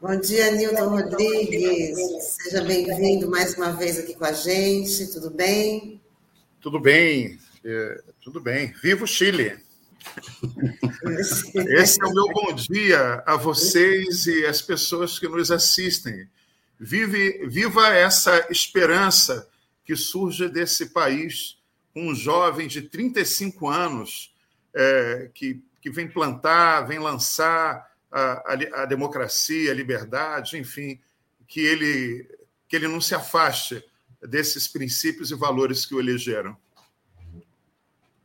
Bom dia, Nilton Rodrigues. Seja bem-vindo mais uma vez aqui com a gente. Tudo bem? Tudo bem, é, tudo bem. Viva o Chile! Esse é o meu bom dia a vocês e as pessoas que nos assistem. Vive, viva essa esperança que surge desse país, um jovem de 35 anos é, que, que vem plantar, vem lançar a, a, a democracia, a liberdade, enfim, que ele, que ele não se afaste desses princípios e valores que o elegeram.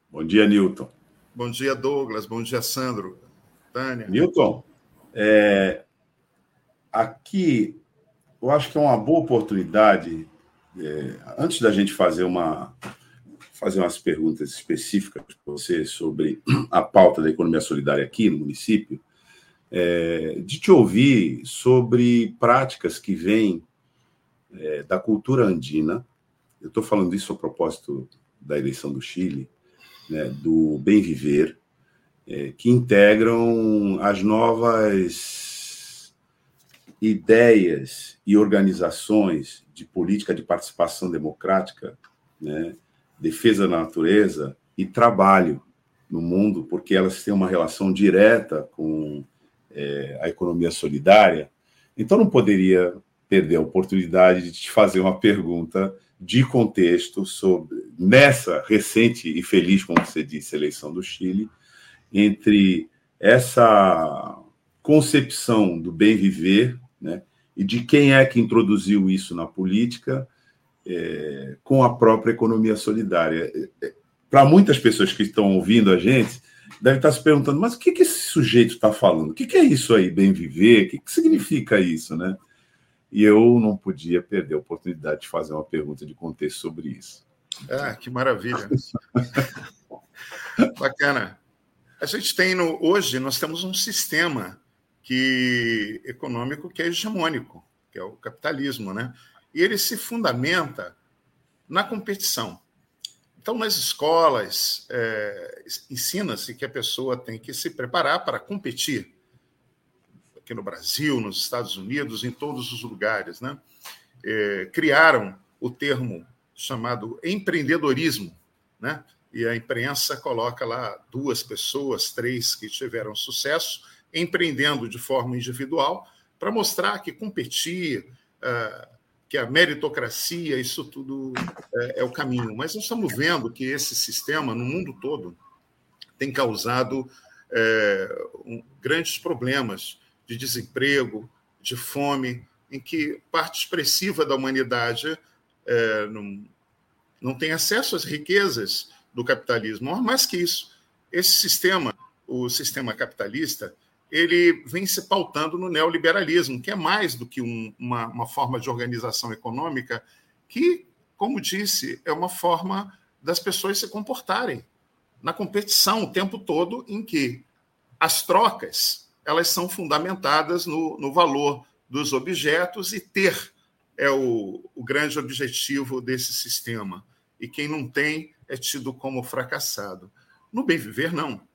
Bom dia, Newton. Bom dia, Douglas. Bom dia, Sandro. Tânia. Newton, é, aqui eu acho que é uma boa oportunidade, é, antes da gente fazer uma fazer umas perguntas específicas para você sobre a pauta da economia solidária aqui no município, é, de te ouvir sobre práticas que vêm é, da cultura andina. Eu estou falando isso a propósito da eleição do Chile, né, do bem viver, é, que integram as novas ideias e organizações de política de participação democrática, né, defesa da natureza e trabalho no mundo, porque elas têm uma relação direta com é, a economia solidária. Então, não poderia perder a oportunidade de te fazer uma pergunta de contexto sobre nessa recente e feliz, como você disse, eleição do Chile, entre essa concepção do bem viver, né, e de quem é que introduziu isso na política, é, com a própria economia solidária. É, é, Para muitas pessoas que estão ouvindo a gente, deve estar se perguntando, mas o que, que esse sujeito está falando? O que, que, é isso aí, bem viver? O que, que significa isso, né? E eu não podia perder a oportunidade de fazer uma pergunta de contexto sobre isso. Ah, que maravilha. Bacana. A gente tem no, hoje nós temos um sistema que econômico que é hegemônico, que é o capitalismo, né? E ele se fundamenta na competição. Então, nas escolas, é, ensina-se que a pessoa tem que se preparar para competir. Aqui no Brasil, nos Estados Unidos, em todos os lugares. Né? É, criaram o termo chamado empreendedorismo, né? e a imprensa coloca lá duas pessoas, três que tiveram sucesso, empreendendo de forma individual, para mostrar que competir, uh, que a meritocracia, isso tudo é, é, o caminho. Mas nós estamos vendo que esse sistema, no mundo todo, tem causado é, grandes problemas de desemprego, de fome, em que parte expressiva da humanidade é, não, não tem acesso às riquezas do capitalismo. Mais que isso, esse sistema, o sistema capitalista, ele vem se pautando no neoliberalismo, que é mais do que um, uma, uma forma de organização econômica, que, como disse, é uma forma das pessoas se comportarem na competição o tempo todo, em que as trocas elas são fundamentadas no, no valor dos objetos e ter é o, o grande objetivo desse sistema. E quem não tem é tido como fracassado. No bem viver, não.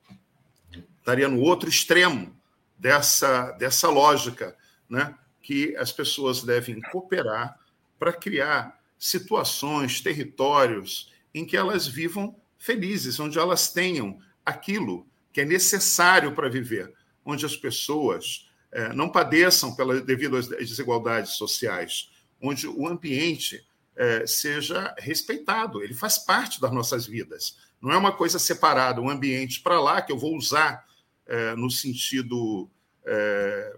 Estaria no outro extremo dessa, dessa lógica, né? que as pessoas devem cooperar para criar situações, territórios em que elas vivam felizes, onde elas tenham aquilo que é necessário para viver, onde as pessoas é, não padeçam pela, devido às desigualdades sociais, onde o ambiente é, seja respeitado, ele faz parte das nossas vidas. Não é uma coisa separada, um ambiente para lá que eu vou usar é, no sentido é,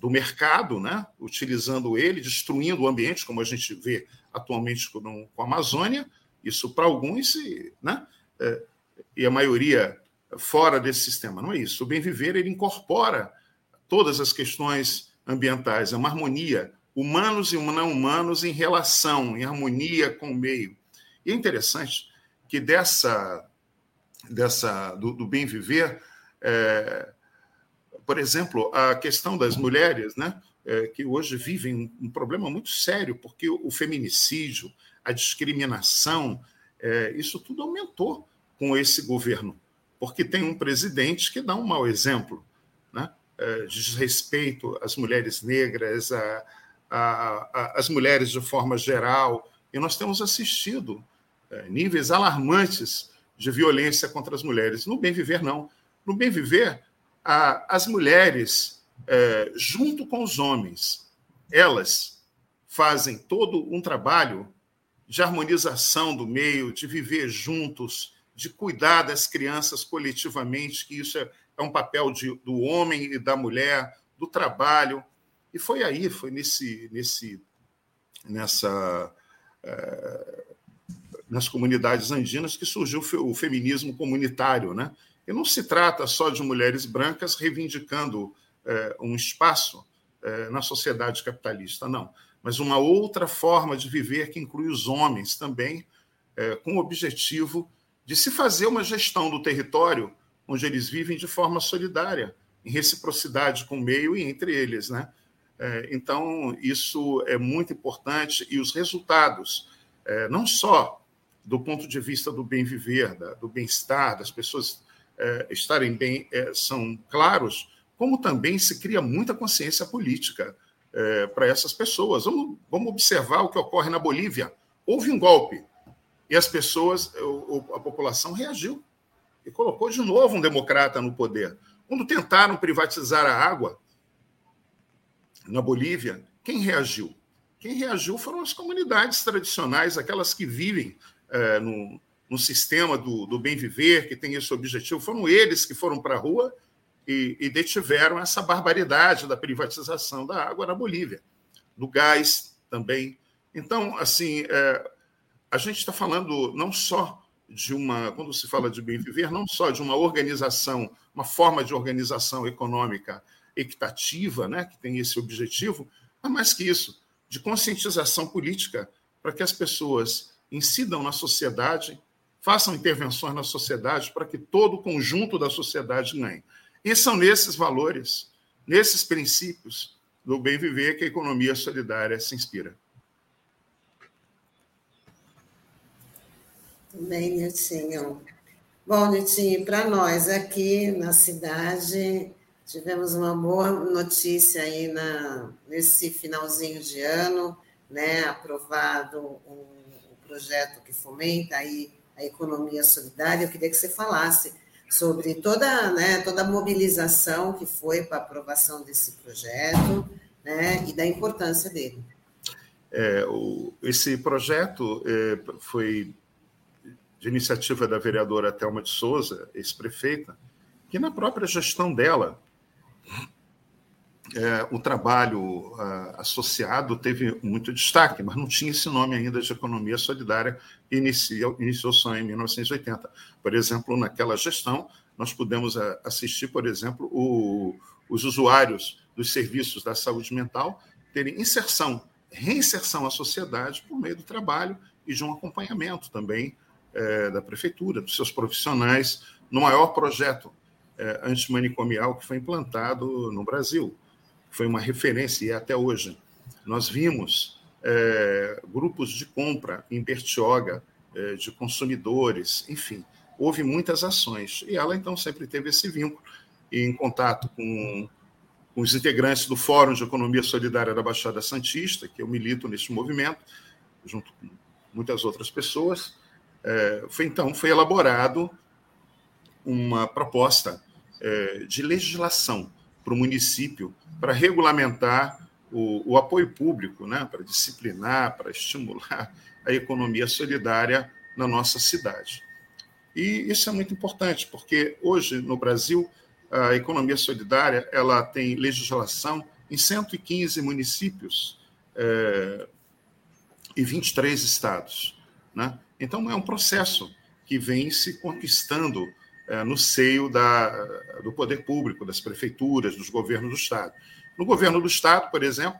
do mercado, né? utilizando ele, destruindo o ambiente, como a gente vê atualmente com, a Amazônia, isso para alguns, né? É, e a maioria fora desse sistema. Não é isso. O bem viver ele incorpora todas as questões ambientais, é uma harmonia, humanos e não humanos em relação, em harmonia com o meio. E é interessante que dessa, dessa do, do bem viver, é, por exemplo, a questão das mulheres, né, é, que hoje vivem um, problema muito sério, porque o, feminicídio, a discriminação, é, isso tudo aumentou com esse governo, porque tem um presidente que dá um mau exemplo, né, é, de desrespeito às mulheres negras, a, a, a, às mulheres de forma geral, e nós temos assistido é, níveis alarmantes de violência contra as mulheres. No bem viver, não. No bem viver, as mulheres, é, junto com os homens, elas fazem todo um trabalho de harmonização do meio, de viver juntos, de cuidar das crianças coletivamente, que isso é, é um papel de, do homem e da mulher, do trabalho. E foi aí, foi nesse, nesse, nessa, é, nas comunidades andinas que surgiu o feminismo comunitário, né? E não se trata só de mulheres brancas reivindicando é, um espaço é, na sociedade capitalista, não. Mas uma outra forma de viver que inclui os homens também, é, com o objetivo de se fazer uma gestão do território onde eles vivem de forma solidária, em reciprocidade com o meio e entre eles. Né? É, então, isso é muito importante e os resultados, é, não só do ponto de vista do bem viver, do bem-estar, das pessoas é, estarem bem são claros, como também se cria muita consciência política para essas pessoas. Vamos observar o que ocorre na Bolívia. Houve um golpe e as pessoas, a população reagiu e colocou de novo um democrata no poder. Quando tentaram privatizar a água na Bolívia, quem reagiu? Quem reagiu foram as comunidades tradicionais, aquelas que vivem é, no, no sistema do, do bem viver, que tem esse objetivo, foram eles que foram para a rua e, e, detiveram essa barbaridade da privatização da água na Bolívia, do gás também. Então, assim, é, a gente está falando não só de uma, quando se fala de bem viver, não só de uma organização, uma forma de organização econômica equitativa, né, que tem esse objetivo, mas mais que isso, de conscientização política para que as pessoas incidam na sociedade façam intervenções na sociedade para que todo o conjunto da sociedade ganhe. E são nesses valores, nesses princípios do bem viver que a economia solidária se inspira. Bem, Niltinho. Bom, Niltinho, para nós aqui na cidade, tivemos uma boa notícia aí na, nesse finalzinho de ano, né, aprovado um, um projeto que fomenta aí a economia solidária, eu queria que você falasse sobre toda, né, toda a mobilização que foi para a aprovação desse projeto né, e da importância dele. É, o, esse projeto é, foi de iniciativa da vereadora Thelma de Souza, ex-prefeita, que na própria gestão dela é, o trabalho associado teve muito destaque, mas não tinha esse nome ainda de economia solidária, iniciou, iniciou só em 1980. Por exemplo, naquela gestão, nós pudemos assistir, por exemplo, o, os usuários dos serviços da saúde mental terem inserção, reinserção à sociedade por meio do trabalho e de um acompanhamento também é, da prefeitura, dos seus profissionais, no maior projeto é, antimanicomial que foi implantado no Brasil foi uma referência e é até hoje. Nós vimos é, grupos de compra em Bertioga, é, de consumidores, enfim, houve muitas ações. E ela, então, sempre teve esse vínculo em contato com, com os integrantes do Fórum de Economia Solidária da Baixada Santista, que eu milito neste movimento, junto com muitas outras pessoas. É, foi então foi elaborado uma proposta é, de legislação para o município para regulamentar o, o, apoio público, né, para disciplinar, para estimular a economia solidária na nossa cidade. E isso é muito importante, porque hoje no Brasil a economia solidária ela tem legislação em 115 municípios é, e 23 estados. Né? Então é um processo que vem se conquistando é, no seio da, do poder público, das prefeituras, dos governos do Estado. No governo do Estado, por exemplo,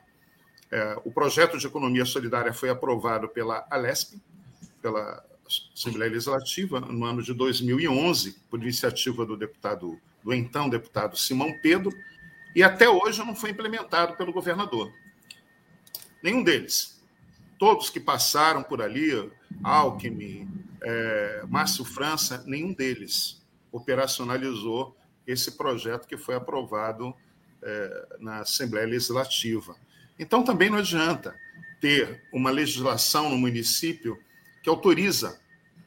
é, o projeto de economia solidária foi aprovado pela Alesp, pela Assembleia Legislativa, no ano de 2011, por iniciativa do deputado, do então deputado Simão Pedro, E até hoje não foi implementado pelo governador. Nenhum deles. Todos que passaram por ali, Alckmin, é, Márcio França, nenhum deles operacionalizou esse projeto que foi aprovado é, na Assembleia Legislativa. Então, também não adianta ter uma legislação no município que autoriza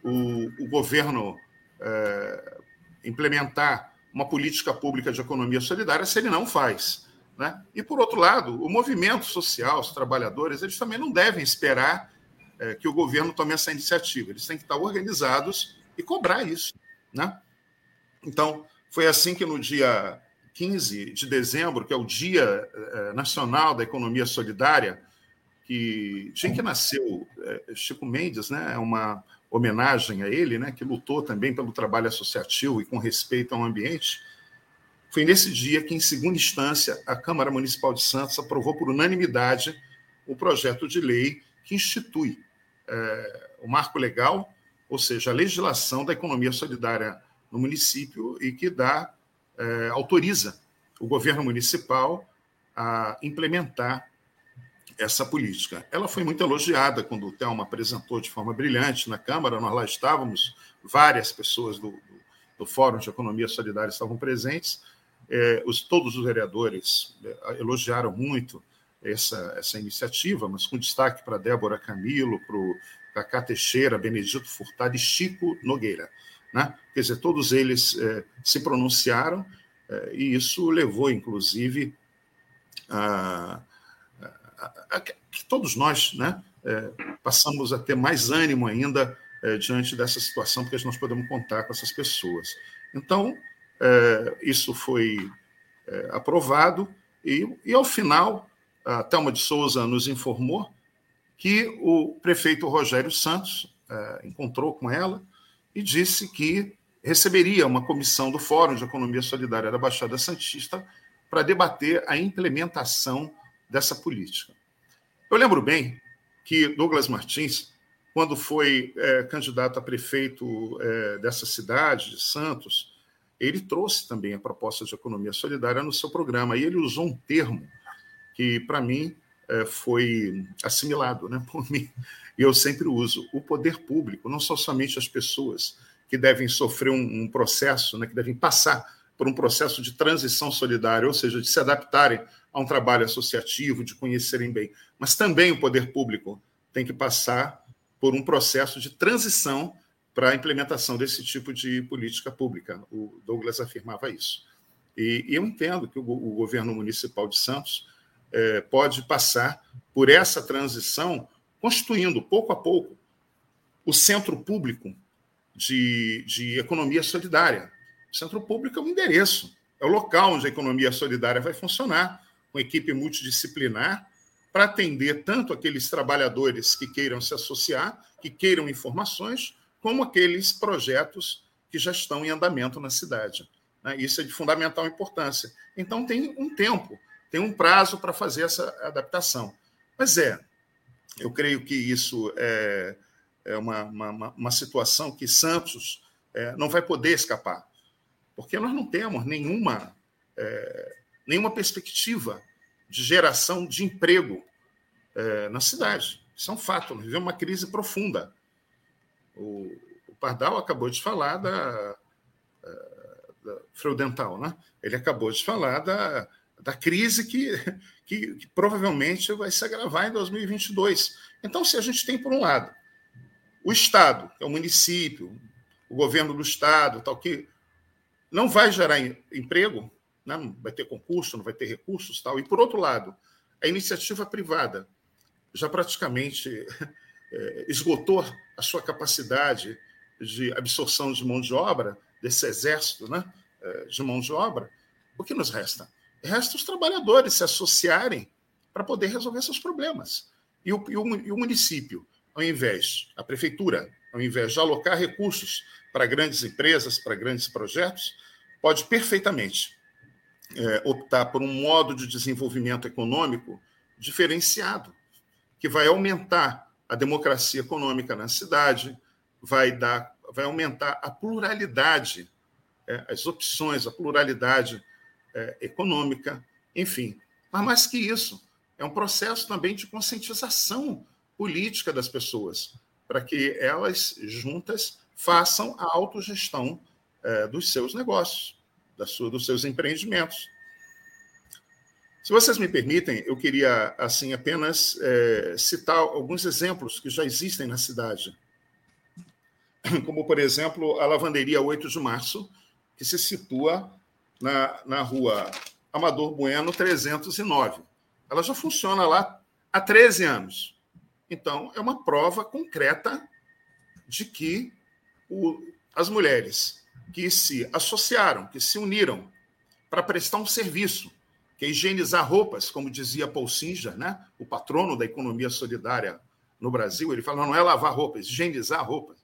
o, o governo é, implementar uma política pública de economia solidária se ele não faz. Né? E, por outro lado, o movimento social, os trabalhadores, eles também não devem esperar é, que o governo tome essa iniciativa. Eles têm que estar organizados e cobrar isso. Né? Então, foi assim que no dia 15 de dezembro, que é o Dia é, Nacional da Economia Solidária, que dia que nasceu é, Chico Mendes, né? É uma homenagem a ele, né, que lutou também pelo trabalho associativo e com respeito ao ambiente, foi nesse dia que, em segunda instância, a Câmara Municipal de Santos aprovou por unanimidade o projeto de lei que institui é, o marco legal, ou seja, a legislação da economia solidária no município e que dá, é, autoriza o governo municipal a implementar essa política. Ela foi muito elogiada quando o Thelma apresentou de forma brilhante na Câmara, nós lá estávamos, várias pessoas do, do, do Fórum de Economia Solidária estavam presentes, é, os, todos os vereadores é, elogiaram muito essa, essa iniciativa, mas com destaque para Débora Camilo, para o Cacá Teixeira, Benedito Furtado e Chico Nogueira. Né? Quer dizer, todos eles é, se pronunciaram e isso levou, inclusive, a que todos nós né, passamos a ter mais ânimo ainda diante dessa situação, porque nós podemos contar com essas pessoas. Então, isso foi é, aprovado, e, e, ao final, a Thelma de Souza nos informou que o prefeito Rogério Santos é, encontrou com ela e disse que receberia uma comissão do Fórum de Economia Solidária da Baixada Santista para debater a implementação dessa política. Eu lembro bem que Douglas Martins, quando foi é, candidato a prefeito é, dessa cidade, de Santos, ele trouxe também a proposta de economia solidária no seu programa. E ele usou um termo que, para mim, é, foi assimilado né, por mim. E eu sempre uso: o poder público, não são somente as pessoas que devem sofrer um, um processo, né, que devem passar por um processo de transição solidária, ou seja, de se adaptarem a um trabalho associativo, de conhecerem bem. Mas também o poder público tem que passar por um processo de transição para a implementação desse tipo de política pública. O Douglas afirmava isso. E, e eu entendo que o, o, governo municipal de Santos é, pode passar por essa transição, constituindo, pouco a pouco, o centro público de, de economia solidária. O centro público é o endereço, é o local onde a economia solidária vai funcionar com equipe multidisciplinar, para atender tanto aqueles trabalhadores que queiram se associar, que queiram informações, como aqueles projetos que já estão em andamento na cidade. Né? Isso é de fundamental importância. Então, tem um tempo, tem um prazo para fazer essa adaptação. Mas é, eu creio que isso é, é uma, uma, uma situação que Santos é, não vai poder escapar, porque nós não temos nenhuma é, nenhuma perspectiva de geração de emprego é, na cidade. Isso é um fato. Nós vivemos uma crise profunda. O, o Pardal acabou de falar da, é, da Freudental, né? Ele acabou de falar da, da crise que, que, que, provavelmente vai se agravar em 2022. Então, se a gente tem, por um lado, o Estado, que é o município, o governo do Estado, tal, que não vai gerar emprego, né? não vai ter concurso, não vai ter recursos tal. E, por outro lado, a iniciativa privada já praticamente é, esgotou a sua capacidade de absorção de mão de obra, desse exército né, é, de mão de obra, o que nos resta? Resta os trabalhadores se associarem para poder resolver seus problemas. E o, e, o, e o município, ao invés, a prefeitura, ao invés de alocar recursos para grandes empresas, para grandes projetos, pode perfeitamente é, optar por um modo de desenvolvimento econômico diferenciado, que vai aumentar a democracia econômica na cidade, vai dar, vai aumentar a pluralidade, é, as opções, a pluralidade é, econômica, enfim. Mas mais que isso, é um processo também de conscientização política das pessoas, para que elas juntas façam a autogestão é, dos seus negócios, da sua, dos seus empreendimentos. Se vocês me permitem, eu queria assim apenas é, citar alguns exemplos que já existem na cidade, como por exemplo a lavanderia 8 de março, que se situa na, na rua Amador Bueno 309. Ela já funciona lá há 13 anos. Então, é uma prova concreta de que o, as mulheres que se associaram, que se uniram para prestar um serviço que é higienizar roupas, como dizia Paul Singer, né? o patrono da economia solidária no Brasil. Ele fala, não é lavar roupas, higienizar roupas.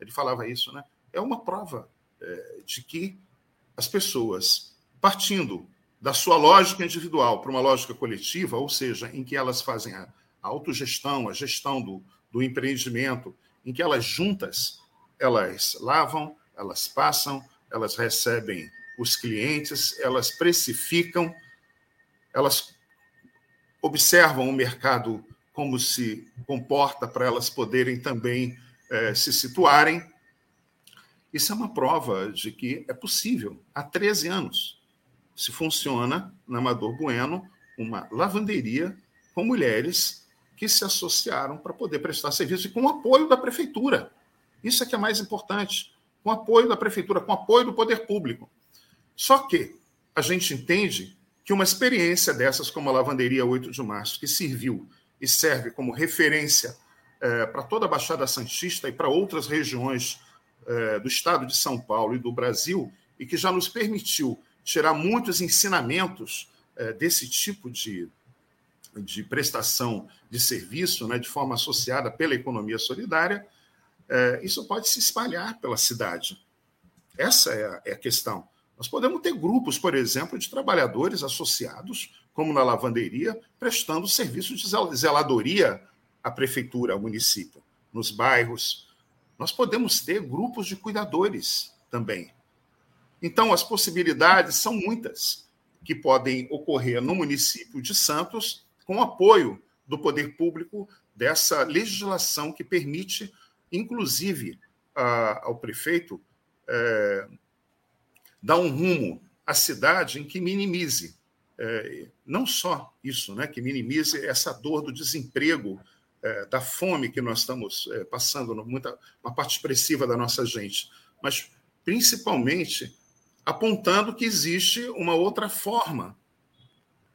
Ele falava isso. Né? É uma prova é, de que as pessoas, partindo da sua lógica individual para uma lógica coletiva, ou seja, em que elas fazem a autogestão, a gestão do, do empreendimento, em que elas juntas, elas lavam, elas passam, elas recebem os clientes, elas precificam, elas observam o mercado como se comporta para elas poderem também é, se situarem. Isso é uma prova de que é possível. Há 13 anos se funciona na Amador Bueno uma lavanderia com mulheres que se associaram para poder prestar serviço e com o apoio da prefeitura. Isso é que é mais importante. Com apoio da prefeitura, com apoio do poder público. Só que a gente entende que uma experiência dessas, como a Lavanderia 8 de Março, que serviu e serve como referência é, para toda a Baixada Santista e para outras regiões é, do estado de São Paulo e do Brasil, e que já nos permitiu tirar muitos ensinamentos é, desse tipo de, de prestação de serviço, né, de forma associada pela economia solidária, isso pode se espalhar pela cidade. Essa é a, é a questão. Nós podemos ter grupos, por exemplo, de trabalhadores associados, como na lavanderia, prestando serviço de zeladoria à prefeitura, ao município, nos bairros. Nós podemos ter grupos de cuidadores também. Então, as possibilidades são muitas que podem ocorrer no município de Santos com apoio do poder público dessa legislação que permite, inclusive, ao prefeito é, dar um rumo à cidade em que minimize é, não só isso, né, que minimize essa dor do desemprego, é, da fome que nós estamos é, passando, muita, uma parte expressiva da nossa gente, mas principalmente apontando que existe uma outra forma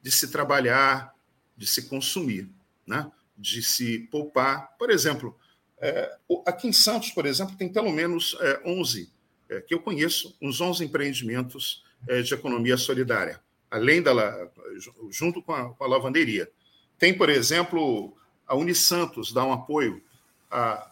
de se trabalhar, de se consumir, né? de se poupar. Por exemplo, é, aqui em Santos, por exemplo, tem pelo menos é, 11 é, que eu conheço, uns 11 empreendimentos é, de economia solidária, além da junto com a, com a lavanderia. Tem, por exemplo, a Unisantos dá um apoio a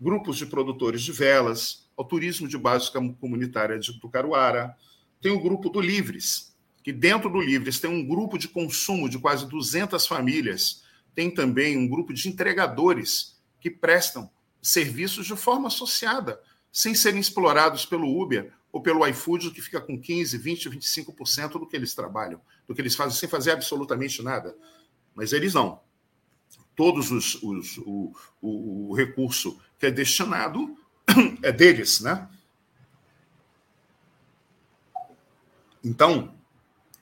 grupos de produtores de velas, ao turismo de base comunitária de Tucaruara. Tem o grupo do Livres, que dentro do Livres tem um grupo de consumo de quase 200 famílias. Tem também um grupo de entregadores que prestam serviços de forma associada sem serem explorados pelo Uber ou pelo iFood, que fica com 15, 20, 25% do que eles trabalham, do que eles fazem, sem fazer absolutamente nada. Mas eles não. Todos os, os o, o, o recurso que é destinado é deles, né? Então,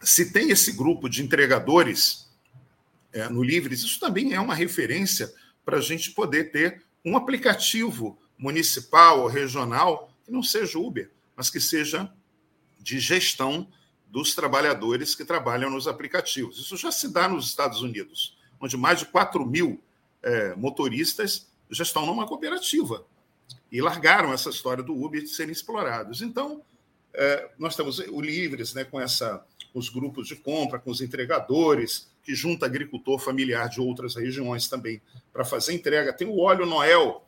se tem esse grupo de entregadores é, no Livres, isso também é uma referência para a gente poder ter um aplicativo municipal ou regional que não seja Uber, mas que seja de gestão dos trabalhadores que trabalham nos aplicativos. Isso já se dá nos Estados Unidos, onde mais de 4 mil é, motoristas já estão numa cooperativa e largaram essa história do Uber de serem explorados. Então, é, nós temos o Livres, né, com essa, os grupos de compra, com os entregadores, que junta agricultor familiar de outras regiões também para fazer entrega. Tem o Óleo Noel,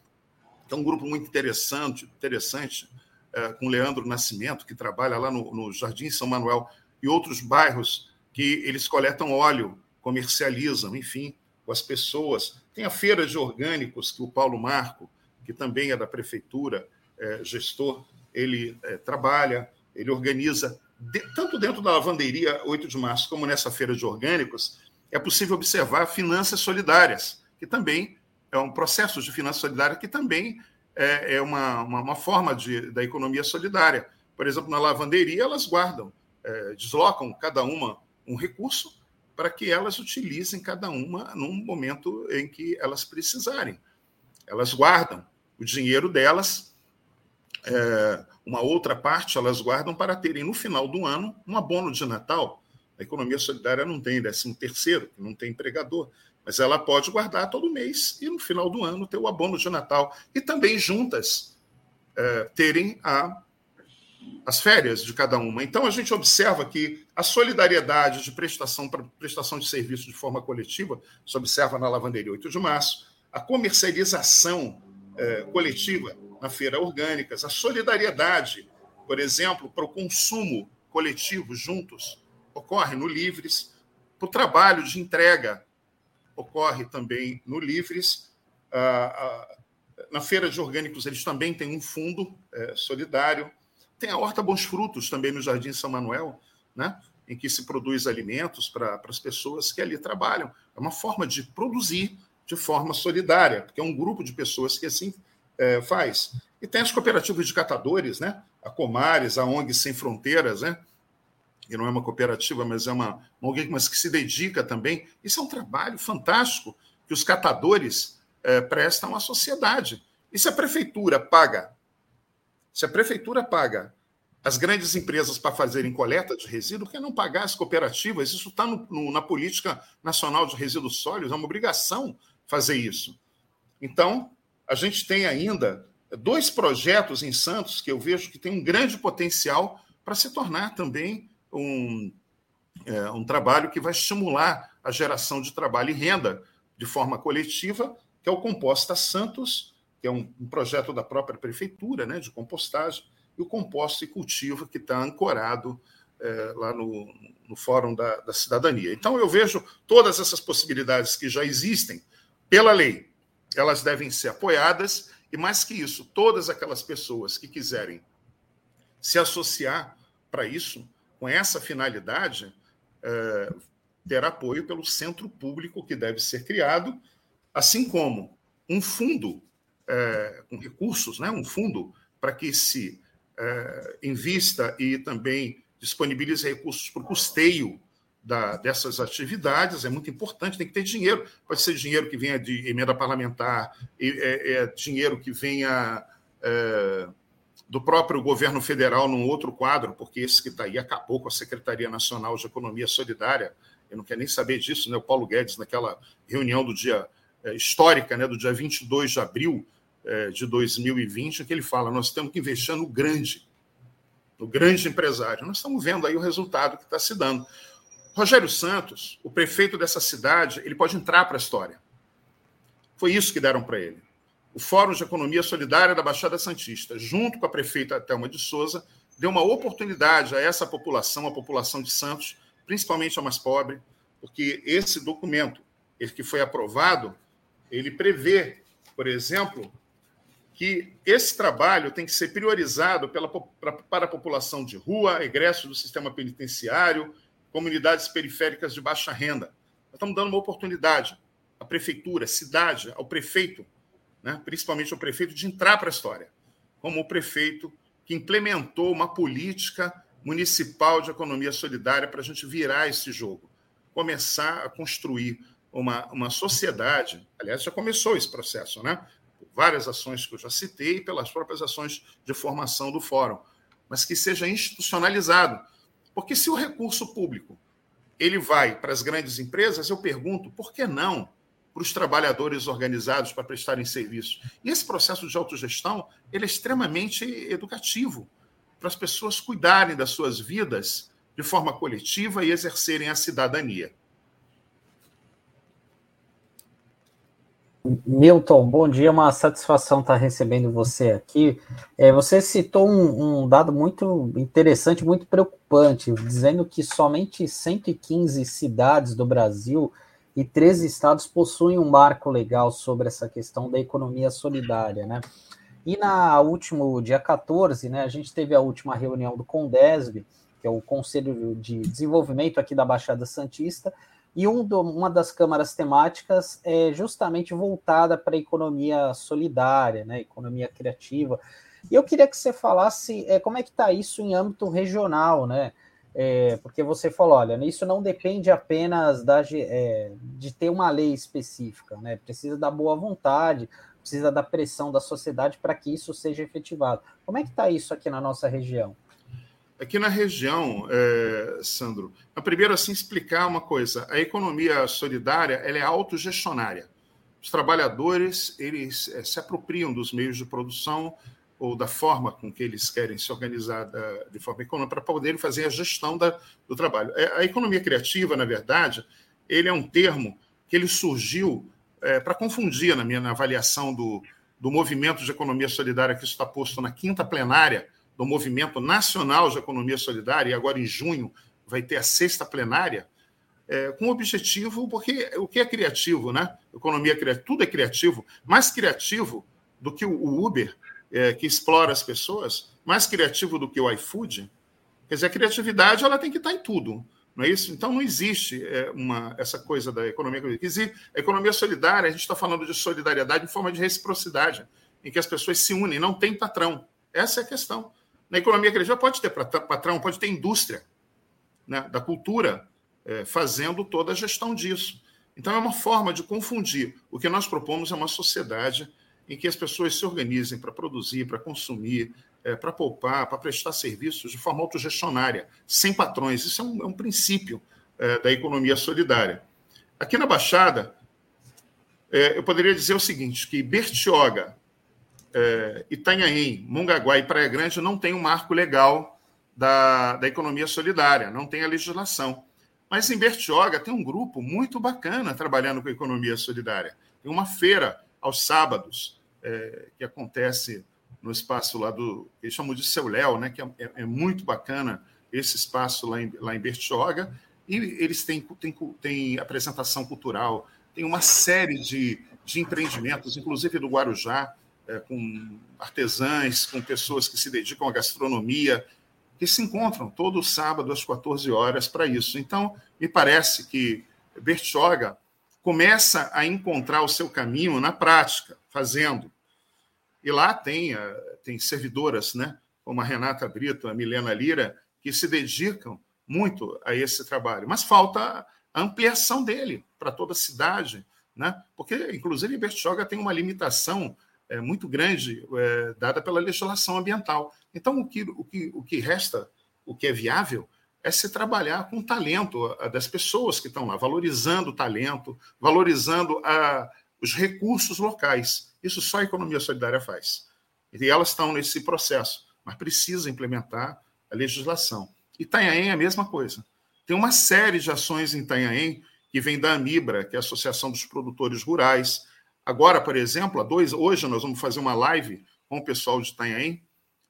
que é um grupo muito interessante, interessante é, com Leandro Nascimento, que trabalha lá no, no Jardim São Manuel, e outros bairros que eles coletam óleo, comercializam, enfim, com as pessoas. Tem a feira de orgânicos que o Paulo Marco, que também é da prefeitura, é, gestor, ele é, trabalha, ele organiza de, tanto dentro da lavanderia 8 de março como nessa feira de orgânicos, é possível observar finanças solidárias, que também é um processo de finanças solidárias que também é, é uma, uma, uma, forma de, da economia solidária. Por exemplo, na lavanderia, elas guardam, é, deslocam cada uma um recurso para que elas utilizem cada uma num momento em que elas precisarem. Elas guardam o dinheiro delas, é, uma outra parte elas guardam para terem no final do ano um abono de Natal. A economia solidária não tem décimo terceiro, não tem empregador, mas ela pode guardar todo mês e no final do ano ter o abono de Natal. E também juntas é, terem a as férias de cada uma. Então, a gente observa que a solidariedade de prestação para prestação de serviço de forma coletiva se observa na lavanderia 8 de março, a comercialização eh, coletiva na feira orgânicas, a solidariedade, por exemplo, para o consumo coletivo juntos, ocorre no Livres, o trabalho de entrega ocorre também no Livres. Ah, ah, na feira de orgânicos, eles também têm um fundo eh, solidário tem a Horta Bons Frutos também no Jardim São Manuel, né? em que se produz alimentos para as pessoas que ali trabalham. É uma forma de produzir de forma solidária, porque é um grupo de pessoas que assim é, faz. E tem as cooperativas de catadores, né? a Comares, a ONG Sem Fronteiras, né? Que não é uma cooperativa, mas é uma, uma ONG mas que se dedica também. Isso é um trabalho fantástico que os catadores é, prestam à sociedade. E se a prefeitura paga se a prefeitura paga as grandes empresas para fazerem coleta de resíduo, por que não pagar as cooperativas? Isso está na política nacional de resíduos sólidos, é uma obrigação fazer isso. Então, a gente tem ainda dois projetos em Santos que eu vejo que tem um grande potencial para se tornar também um, é, um trabalho que vai estimular a geração de trabalho e renda de forma coletiva, que é o Composta Santos que é um, um projeto da própria prefeitura, né, de compostagem, e o Composto e Cultivo, que está ancorado é, lá no, no Fórum da, da, Cidadania. Então, eu vejo todas essas possibilidades que já existem pela lei, elas devem ser apoiadas, e mais que isso, todas aquelas pessoas que quiserem se associar para isso, com essa finalidade, é, ter apoio pelo centro público que deve ser criado, assim como um fundo é, com recursos, né, um fundo para que se é, invista e também disponibilize recursos para o custeio da, dessas atividades, é muito importante, tem que ter dinheiro. Pode ser dinheiro que venha de emenda parlamentar, é, é dinheiro que venha é, do próprio governo federal num outro quadro, porque esse que está aí acabou com a Secretaria Nacional de Economia Solidária. Eu não quero nem saber disso, né? O Paulo Guedes, naquela reunião do dia é, histórica, né, do dia 22 de abril, é, de 2020, que ele fala: nós temos que investir no grande, no grande empresário. Nós estamos vendo aí o resultado que está se dando. Rogério Santos, o prefeito dessa cidade, ele pode entrar para a história. Foi isso que deram para ele. O Fórum de Economia Solidária da Baixada Santista, junto com a prefeita Thelma de Souza, deu uma oportunidade a essa população, a população de Santos, principalmente a mais pobre, porque esse documento, ele que foi aprovado, ele prevê, por exemplo, que esse trabalho tem que ser priorizado pela, pra, para a população de rua, egresso do sistema penitenciário, comunidades periféricas de baixa renda. Nós estamos dando uma oportunidade à prefeitura, à cidade, ao prefeito, né, principalmente ao prefeito, de entrar para a história, como o prefeito que implementou uma política municipal de economia solidária para a gente virar esse jogo, começar a construir uma, uma sociedade. Aliás, já começou esse processo, né? várias ações que eu já citei, pelas próprias ações de formação do fórum, mas que seja institucionalizado. Porque se o recurso público ele vai para as grandes empresas, eu pergunto, por que não para os trabalhadores organizados para prestarem serviço? E esse processo de autogestão ele é extremamente educativo para as pessoas cuidarem das suas vidas de forma coletiva e exercerem a cidadania. Milton, bom dia, uma satisfação estar recebendo você aqui. É, você citou um, um, dado muito interessante, muito preocupante, dizendo que somente 115 cidades do Brasil e 13 estados possuem um marco legal sobre essa questão da economia solidária, né? E na último dia 14, né, a gente teve a última reunião do Condesb, que é o Conselho de Desenvolvimento aqui da Baixada Santista, e um do, uma das câmaras temáticas é justamente voltada para a economia solidária, né, economia criativa. E eu queria que você falasse é, como é que está isso em âmbito regional, né? É, porque você falou, olha, isso não depende apenas da, é, de ter uma lei específica, né? Precisa da boa vontade, precisa da pressão da sociedade para que isso seja efetivado. Como é que está isso aqui na nossa região? Aqui na região, é, Sandro, primeiro assim explicar uma coisa: a economia solidária ela é autogestionária. Os trabalhadores eles é, se apropriam dos meios de produção ou da forma com que eles querem se organizar da, de forma econômica para poderem fazer a gestão da, do trabalho. É, a economia criativa, na verdade, ele é um termo que ele surgiu é, para confundir, na minha na avaliação do, do movimento de economia solidária que está posto na quinta plenária do Movimento Nacional de Economia Solidária, e agora em junho vai ter a sexta plenária, é, com o objetivo, porque o que é criativo, né? Economia criativa, tudo é criativo, mais criativo do que o Uber, é, que explora as pessoas, mais criativo do que o iFood. Quer dizer, a criatividade ela tem que estar em tudo, não é isso? Então não existe é, uma, essa coisa da economia. Existe a economia solidária, a gente está falando de solidariedade em forma de reciprocidade, em que as pessoas se unem, não tem patrão. Essa é a questão. Na economia criativa pode ter patrão, pode ter indústria né, da cultura é, fazendo toda a gestão disso. Então é uma forma de confundir. O que nós propomos é uma sociedade em que as pessoas se organizem para produzir, para consumir, é, para poupar, para prestar serviços de forma autogestionária, sem patrões. Isso é um, é um princípio é, da economia solidária. Aqui na Baixada, é, eu poderia dizer o seguinte, que Bertioga, Itanhaém, Mongaguá e Praia Grande não tem um marco legal da, da economia solidária, não tem a legislação. Mas em Bertioga tem um grupo muito bacana trabalhando com economia solidária. Tem uma feira aos sábados, é, que acontece no espaço lá do. Eles chamam de Seu Léo, né, que é, é, é, muito bacana esse espaço lá em, lá em Bertioga. E eles têm, têm, têm apresentação cultural, tem uma série de, de empreendimentos, inclusive do Guarujá, é, com artesãs, com pessoas que se dedicam à gastronomia, que se encontram todo sábado às 14 horas para isso. Então, me parece que Bertioga começa a encontrar o seu caminho na prática, fazendo. E lá tem, eh, tem servidoras, né, como a Renata Brito, a Milena Lira, que se dedicam muito a esse trabalho. Mas falta a ampliação dele para toda a cidade, né? porque, inclusive, Bertioga tem uma limitação é, muito grande é, dada pela legislação ambiental. Então, o que, o, que, o que resta, o que é viável, é se trabalhar com o talento das pessoas que estão lá, valorizando o talento, valorizando a, os recursos locais. Isso só a economia solidária faz. E elas estão nesse processo, mas precisa implementar a legislação. Itanhaém é a mesma coisa. Tem uma série de ações em Itanhaém que vem da Amibra, que é a Associação dos Produtores Rurais. Agora, por exemplo, dois, hoje nós vamos fazer uma live com o pessoal de Itanhaém,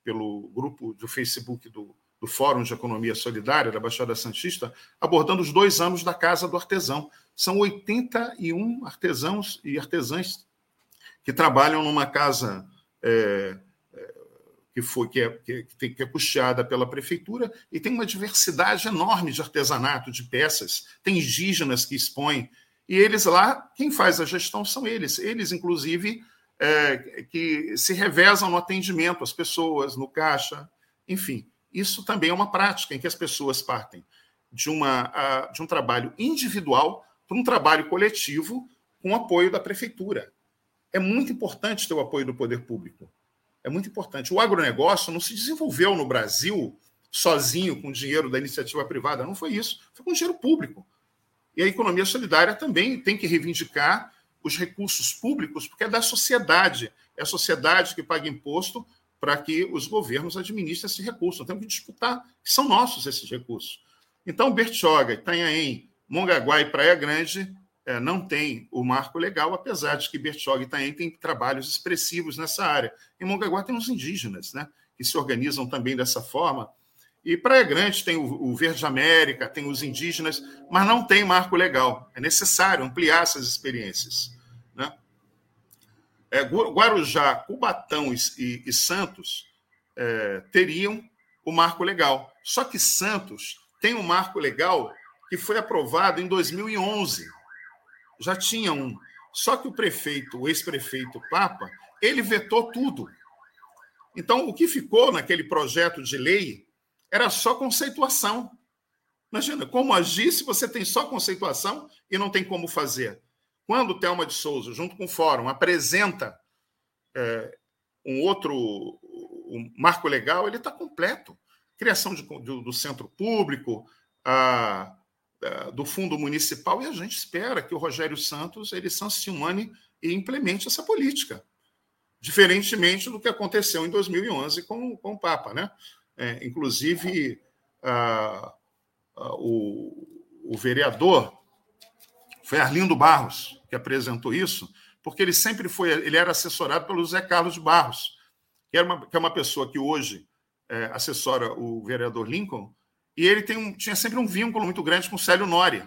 pelo grupo do Facebook do do Fórum de Economia Solidária da Baixada Santista, abordando os dois anos da Casa do Artesão. São 81 artesãos e artesãs que trabalham numa casa é, é, que, foi, que, é, que, que é custeada pela prefeitura e tem uma diversidade enorme de artesanato, de peças. Tem indígenas que expõem. E eles lá, quem faz a gestão são eles. Eles, inclusive, é, que se revezam no atendimento às pessoas, no caixa, enfim. Isso também é uma prática em que as pessoas partem de, uma, de um trabalho individual para um trabalho coletivo com apoio da prefeitura. É muito importante ter o apoio do poder público. É muito importante. O agronegócio não se desenvolveu no Brasil sozinho com dinheiro da iniciativa privada. Não foi isso. Foi com dinheiro público. E a economia solidária também tem que reivindicar os recursos públicos, porque é da sociedade. É a sociedade que paga imposto para que os governos administrem esse recurso. Nós temos que disputar, são nossos esses recursos. Então, Bertioga, Itanhaém, Mongaguá e Praia Grande é, não tem o marco legal, apesar de que Bertioga e Itanhaém têm trabalhos expressivos nessa área. Em Mongaguá tem os indígenas, né, que se organizam também dessa forma. E Praia Grande tem o, o Verde América, tem os indígenas, mas não tem marco legal. É necessário ampliar essas experiências é, Guarujá, Cubatão e, e, e Santos é, teriam o marco legal. Só que Santos tem um marco legal que foi aprovado em 2011. Já tinha um. Só que o prefeito, o ex-prefeito Papa, ele vetou tudo. Então, o que ficou naquele projeto de lei era só conceituação. Imagina, como agir se você tem só conceituação e não tem como fazer? Quando Thelma de Souza, junto com o Fórum, apresenta é, um outro um marco legal, ele está completo. Criação de, do, do centro público, a, do fundo municipal, e a gente espera que o Rogério Santos ele sancione e implemente essa política. Diferentemente do que aconteceu em 2011 com, com o Papa. Né? É, inclusive, a, o, o vereador foi Arlindo Barros que apresentou isso, porque ele sempre foi, ele era assessorado pelo Zé Carlos Barros, que, era uma, que é uma pessoa que hoje é, assessora o vereador Lincoln, e ele tem um, tinha sempre um vínculo muito grande com o Célio Nori.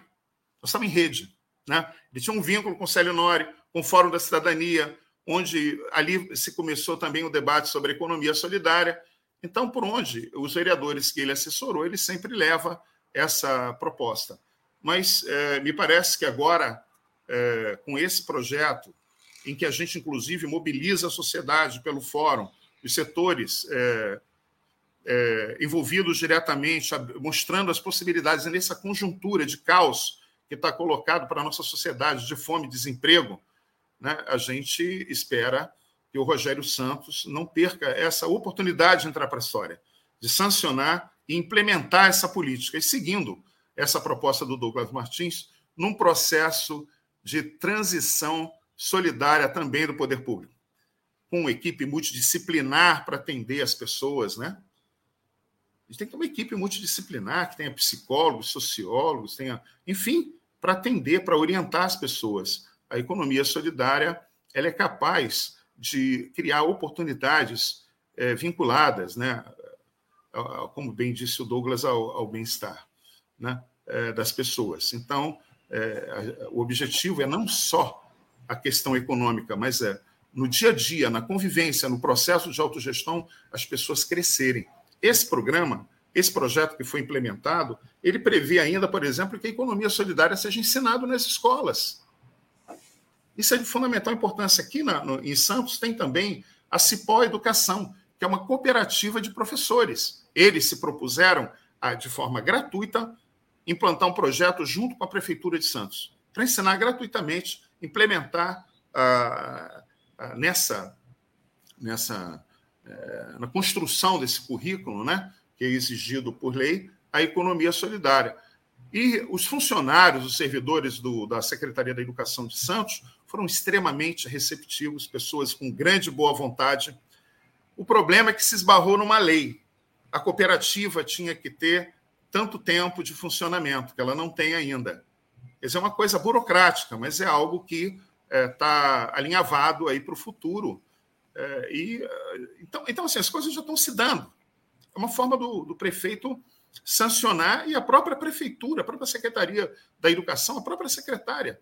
Nós estamos em rede. Né? Ele tinha um vínculo com o Célio Nori, com o Fórum da Cidadania, onde ali se começou também o debate sobre economia solidária. Então, por onde os vereadores que ele assessorou, ele sempre leva essa proposta. Mas é, me parece que agora, é, com esse projeto, em que a gente, inclusive, mobiliza a sociedade pelo fórum, os setores é, é, envolvidos diretamente, mostrando as possibilidades nessa conjuntura de caos que está colocado para a nossa sociedade, de fome e desemprego, né, a gente espera que o Rogério Santos não perca essa oportunidade de entrar para a história, de sancionar e implementar essa política, e seguindo essa proposta do Douglas Martins, num processo de transição solidária também do poder público, com uma equipe multidisciplinar para atender as pessoas, né? A gente tem que ter uma equipe multidisciplinar, que tenha psicólogos, sociólogos, tenha, enfim, para atender, para orientar as pessoas. A economia solidária ela é capaz de criar oportunidades é, vinculadas, né, como bem disse o Douglas, ao, ao bem-estar né, é, das pessoas. Então, é, o objetivo é não só a questão econômica, mas é no dia a dia, na convivência, no processo de autogestão, as pessoas crescerem. Esse programa, esse projeto que foi implementado, ele prevê ainda, por exemplo, que a economia solidária seja ensinado nas escolas. Isso é de fundamental importância. Aqui na, no, em Santos tem também a Cipó Educação, que é uma cooperativa de professores. Eles se propuseram, a, de forma gratuita, implantar um projeto junto com a Prefeitura de Santos, para ensinar gratuitamente, implementar ah, ah, nessa, nessa eh, na construção desse currículo, né, que é exigido por lei, a economia solidária. E os funcionários, os servidores do, da Secretaria da Educação de Santos foram extremamente receptivos, pessoas com grande boa vontade, o problema é que se esbarrou numa lei. A cooperativa tinha que ter tanto tempo de funcionamento, que ela não tem ainda. Isso é uma coisa burocrática, mas é algo que está é, tá alinhavado aí para o futuro. É, e, então, então, assim, as coisas já estão se dando. É uma forma do, do prefeito sancionar e a própria prefeitura, a própria Secretaria da Educação, a própria secretária,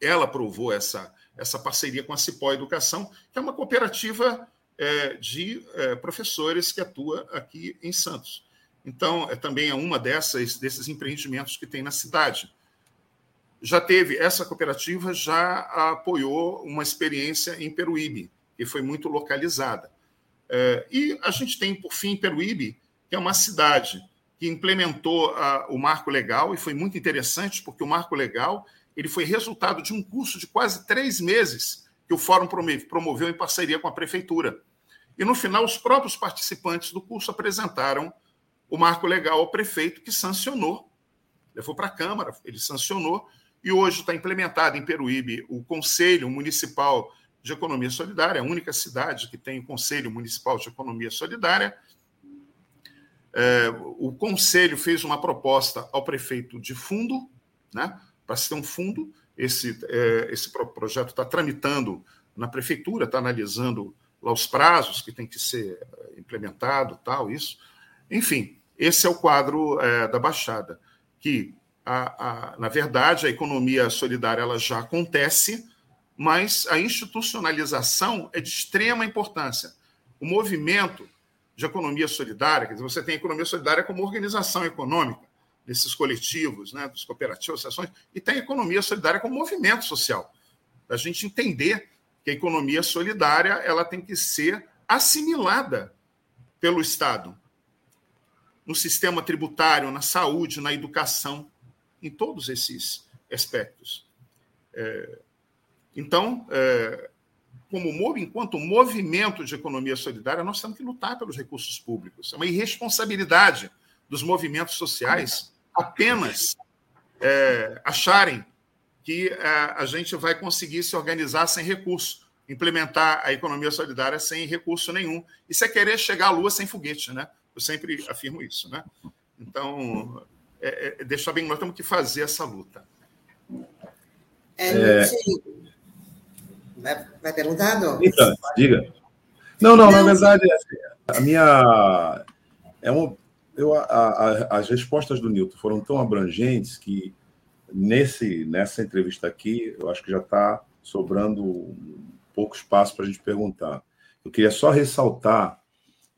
ela aprovou essa, essa parceria com a Cipó Educação, que é uma cooperativa é, de é, professores que atua aqui em Santos. Então, é, também é uma dessas desses empreendimentos que tem na cidade. Já teve, essa cooperativa já apoiou uma experiência em Peruíbe, que foi muito localizada. É, e a gente tem, por fim, Peruíbe, que é uma cidade que implementou o marco legal, e foi muito interessante, porque o marco legal ele foi resultado de um curso de quase três meses que o Fórum promoveu em parceria com a Prefeitura. E no final, os próprios participantes do curso apresentaram o marco legal ao prefeito, que sancionou, levou para a Câmara, ele sancionou, e hoje está implementado em Peruíbe o Conselho Municipal de Economia Solidária, a única cidade que tem o Conselho Municipal de Economia Solidária. É, o Conselho fez uma proposta ao prefeito de fundo, né, para se ter um fundo. Esse, é, esse projeto está tramitando na prefeitura, está analisando lá os prazos que tem que ser eh, implementado, tal, isso. Enfim, esse é o quadro é, da Baixada, que, a, a, na verdade, a economia solidária ela já acontece, mas a institucionalização é de extrema importância. O movimento de economia solidária, quer dizer, você tem a economia solidária como organização econômica, desses coletivos, né, dos cooperativos, associações, e tem a economia solidária como movimento social. A gente entender que a economia solidária ela tem que ser assimilada pelo Estado no sistema tributário, na saúde, na educação, em todos esses aspectos. É, então, é, como enquanto movimento de economia solidária, nós temos que lutar pelos recursos públicos. É uma irresponsabilidade dos movimentos sociais apenas é, acharem que é, a gente vai conseguir se organizar sem recurso, implementar a economia solidária sem recurso nenhum. Isso é querer chegar à Lua sem foguete, né? Eu sempre afirmo isso, né? Então, é, é, deixar bem, nós temos que fazer essa luta. É, é... Vai, perguntar, não? Então, diga. Não, não, não, na verdade, a minha. É um, eu, a, a, as respostas do Newton foram tão abrangentes que nesse, nessa entrevista aqui, eu acho que já está sobrando pouco espaço para a gente perguntar. Eu queria só ressaltar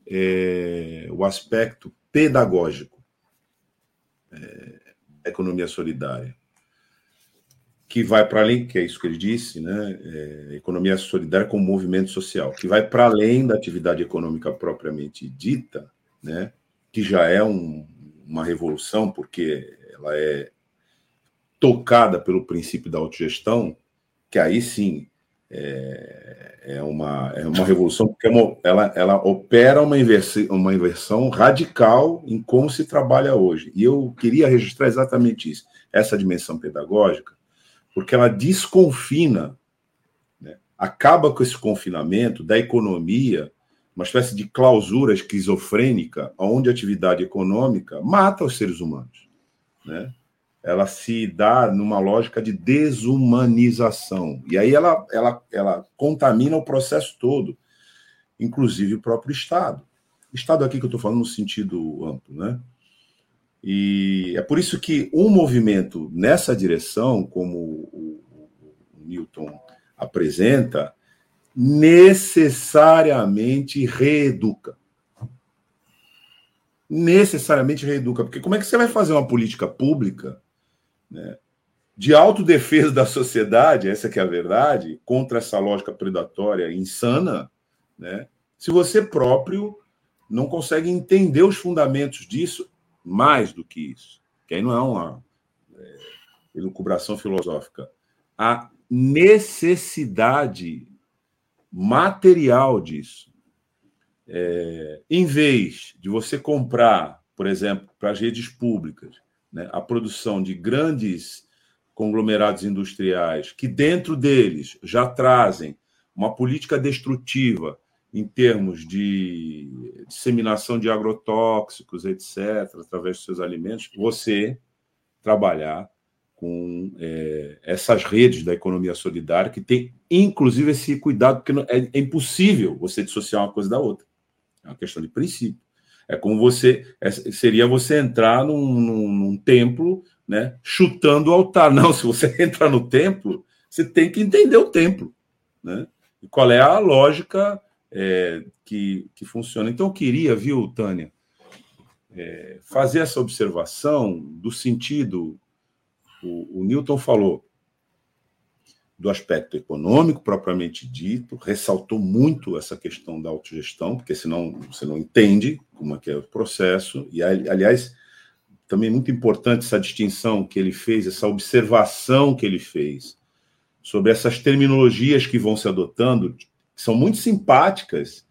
é, o aspecto pedagógico é, da economia solidária que vai para além, que é isso que ele disse, né? É, economia solidária como movimento social, que vai para além da atividade econômica propriamente dita, né? Que já é um, uma revolução, porque ela é tocada pelo princípio da autogestão, que aí sim é, é uma, é uma revolução, porque é ela, ela opera uma, inversi, uma inversão radical em como se trabalha hoje. E eu queria registrar exatamente isso, essa dimensão pedagógica, porque ela desconfina, né? acaba com esse confinamento da economia, uma espécie de clausura esquizofrênica, onde a atividade econômica mata os seres humanos. Né? Ela se dá numa lógica de desumanização. E aí ela, ela, ela contamina o processo todo, inclusive o próprio Estado. Estado aqui que eu estou falando no sentido amplo, né? E é por isso que um movimento nessa direção, como o, Newton apresenta, necessariamente reeduca. Necessariamente reeduca. Porque como é que você vai fazer uma política pública né, de autodefesa da sociedade, essa que é a verdade, contra essa lógica predatória insana, né, se você próprio não consegue entender os fundamentos disso mais do que isso, que aí não é uma é, elucubração filosófica, a necessidade material disso. É, em vez de você comprar, por exemplo, para as redes públicas, né, a produção de grandes conglomerados industriais, que dentro deles já trazem uma política destrutiva em termos de disseminação de agrotóxicos, etc., através dos seus alimentos, você trabalhar com é, essas redes da economia solidária, que tem inclusive esse cuidado, porque é, é, impossível você dissociar uma coisa da outra. É uma questão de princípio. É como você. É, seria você entrar num, num, num templo né, chutando o altar. Não, se você entrar no templo, você tem que entender o templo. Né? E qual é a lógica é, que, que funciona. Então, eu queria, viu, Tânia, é, fazer essa observação do sentido. O, o Newton falou do aspecto econômico propriamente dito, ressaltou muito essa questão da autogestão, porque senão você não entende como é que é o processo. E, aliás, também é muito importante essa distinção que ele fez, essa observação que ele fez sobre essas terminologias que vão se adotando, são muito simpáticas,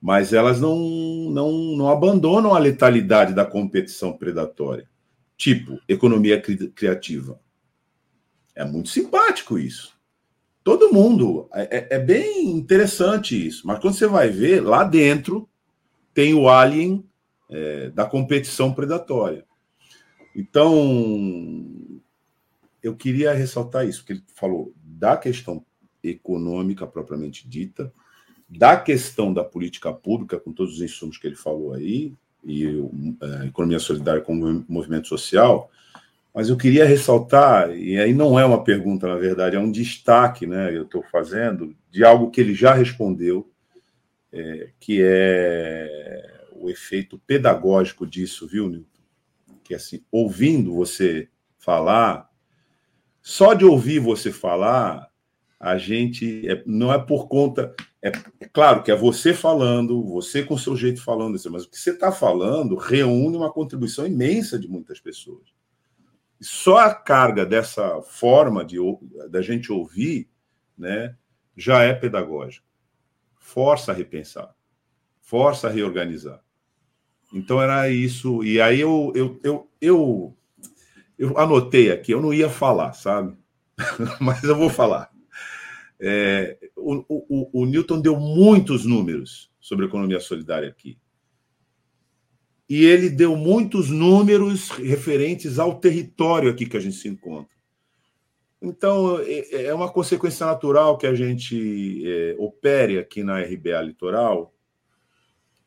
mas elas não, não, não abandonam a letalidade da competição predatória. Tipo, economia cri criativa. É muito simpático isso. Todo mundo. É, é, é bem interessante isso. Mas quando você vai ver, lá dentro tem o alien é, da competição predatória. Então, eu queria ressaltar isso, que ele falou da questão econômica propriamente dita, da questão da política pública, com todos os insumos que ele falou aí, e a é, economia solidária como movimento social, mas eu queria ressaltar, e aí não é uma pergunta, na verdade, é um destaque, né? Eu estou fazendo de algo que ele já respondeu, é, que é o efeito pedagógico disso, viu, Newton? Que assim, ouvindo você falar, só de ouvir você falar, a gente é, não é por conta. É, é, claro que é você falando, você com seu jeito falando, mas o que você está falando reúne uma contribuição imensa de muitas pessoas. Só a carga dessa forma de da gente ouvir, né, já é pedagógico. Força a repensar, força a reorganizar. Então era isso. E aí eu, eu, eu, eu, eu anotei aqui, eu não ia falar, sabe? mas eu vou falar. É, o, o, o Newton deu muitos números sobre economia solidária aqui. E ele deu muitos números referentes ao território aqui que a gente se encontra. Então, é, é uma consequência natural que a gente é, opere aqui na RBA Litoral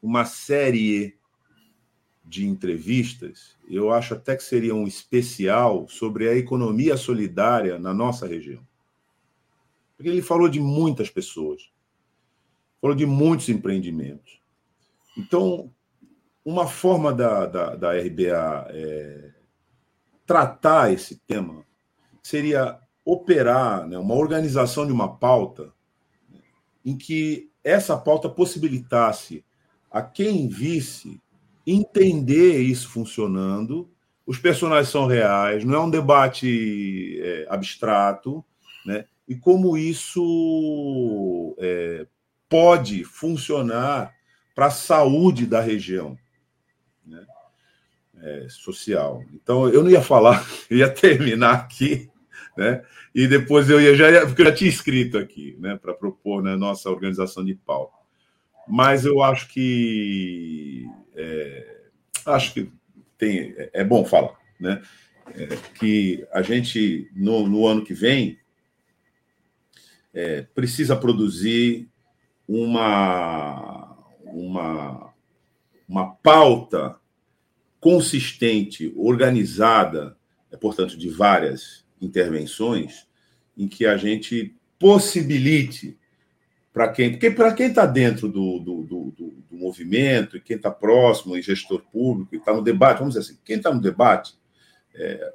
uma série de entrevistas. Eu acho até que seria um especial sobre a economia solidária na nossa região. Porque ele falou de muitas pessoas, falou de muitos empreendimentos. Então, uma forma da, da, da RBA é, tratar esse tema seria operar né, uma organização de uma pauta em que essa pauta possibilitasse a quem visse entender isso funcionando. Os personagens são reais, não é um debate é, abstrato, né? E como isso é, pode funcionar para a saúde da região né? é, social. Então, eu não ia falar, eu ia terminar aqui, né? e depois eu ia, já porque eu já tinha escrito aqui, né, para propor na né, nossa organização de pau. Mas eu acho que é, acho que tem, é bom falar, né? É, que a gente no, no ano que vem é, precisa produzir uma, uma, uma pauta consistente, organizada, é, portanto, de várias intervenções, em que a gente possibilite para quem. Porque para quem está dentro do, do, do, do, movimento, e quem está próximo, e gestor público, e está no debate, vamos dizer assim, quem está no debate, é,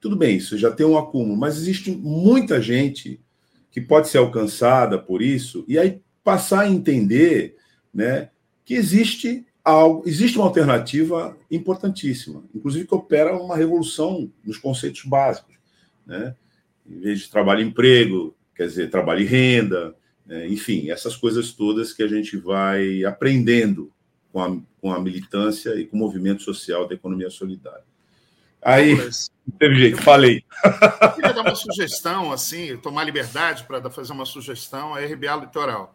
tudo bem, isso já tem um acúmulo, mas existe muita gente que pode ser alcançada por isso, e aí passar a entender né, que existe algo, existe uma alternativa importantíssima, inclusive que opera uma revolução nos conceitos básicos. Né? Em vez de trabalho e emprego, quer dizer, trabalho e renda, né? enfim, essas coisas todas que a gente vai aprendendo com a, com a militância e com o movimento social da economia solidária. Aí, não teve jeito, falei. Eu queria dar uma sugestão, assim, tomar liberdade para fazer uma sugestão à RBA Litoral.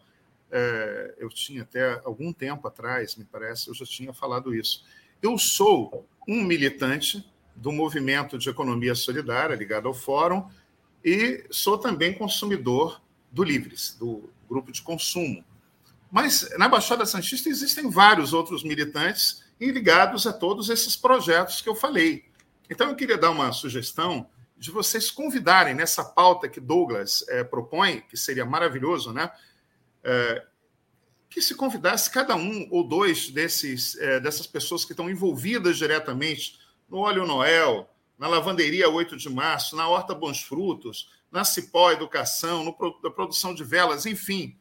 É, eu tinha até algum tempo atrás, me parece, eu já tinha falado isso. Eu sou um militante do movimento de economia solidária ligado ao Fórum e sou também consumidor do Livres, do grupo de consumo. Mas na Baixada Santista existem vários outros militantes ligados a todos esses projetos que eu falei. Então, eu queria dar uma sugestão de vocês convidarem nessa pauta que Douglas é, propõe, que seria maravilhoso, né? É, que se convidasse cada um ou dois desses, é, dessas pessoas que estão envolvidas diretamente no Óleo Noel, na Lavanderia 8 de Março, na Horta Bons Frutos, na Cipó Educação, no, na produção de velas, enfim.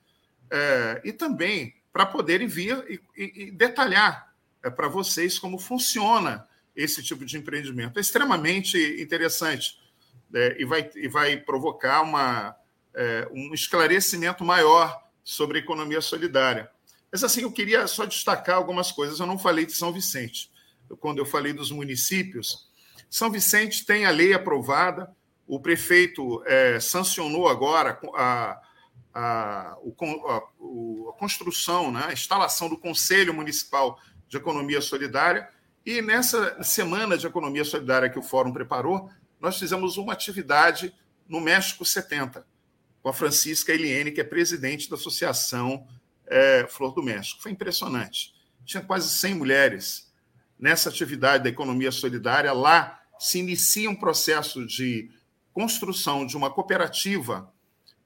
e também para poderem vir e, e, e detalhar para vocês como funciona esse tipo de empreendimento. É extremamente interessante é, e, vai, e vai provocar uma, é, um esclarecimento maior sobre economia solidária. Mas, assim, eu queria só destacar algumas coisas. Eu não falei de São Vicente. Quando eu falei dos municípios, São Vicente tem a lei aprovada, o prefeito é, sancionou agora a, a, a, a, construção, né, a instalação do Conselho Municipal de Economia Solidária, e nessa semana de economia solidária que o Fórum preparou, nós fizemos uma atividade no México 70, com a Francisca Eliene, que é presidente da Associação é, Flor do México. Foi impressionante. Tinha quase 100 mulheres nessa atividade da economia solidária. Lá se inicia um processo de construção de uma cooperativa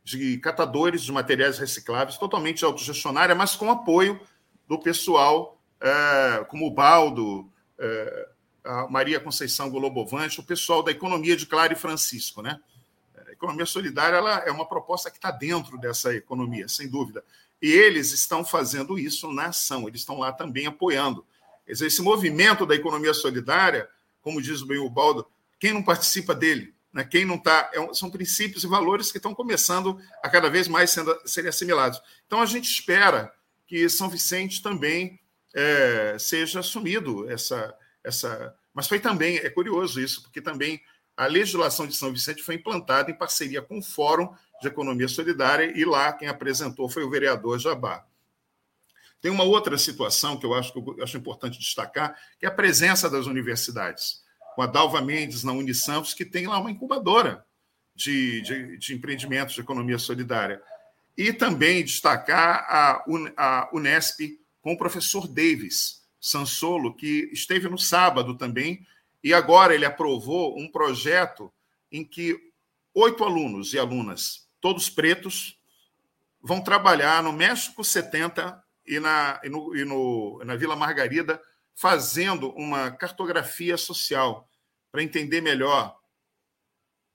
de catadores de materiais recicláveis, totalmente autogestionária, mas com apoio do pessoal é, como o Baldo, a Maria Conceição Golobovante, o pessoal da economia de Clara e Francisco. Né? A economia solidária ela é uma proposta que está dentro dessa economia, sem dúvida. E eles estão fazendo isso na ação, eles estão lá também apoiando. Esse movimento da economia solidária, como diz bem o Baldo, quem não participa dele, né? quem não está. É são princípios e valores que estão começando a cada vez mais sendo, serem assimilados. Então, a gente espera que São Vicente também é, seja assumido essa, essa. Mas foi também, é curioso isso, porque também a legislação de São Vicente foi implantada em parceria com o Fórum de Economia Solidária e lá quem apresentou foi o vereador Jabá. Tem uma outra situação que eu acho, que eu acho importante destacar, que é a presença das universidades. Com a Dalva Mendes na Unisantos, que tem lá uma incubadora de, de, de empreendimentos de economia solidária. E também destacar a, a Unesp com o professor Davis Sansolo, que esteve no sábado também, e agora ele aprovou um projeto em que oito alunos e alunas, todos pretos, vão trabalhar no México 70 e na, e no, e no, na Vila Margarida, fazendo uma cartografia social para entender melhor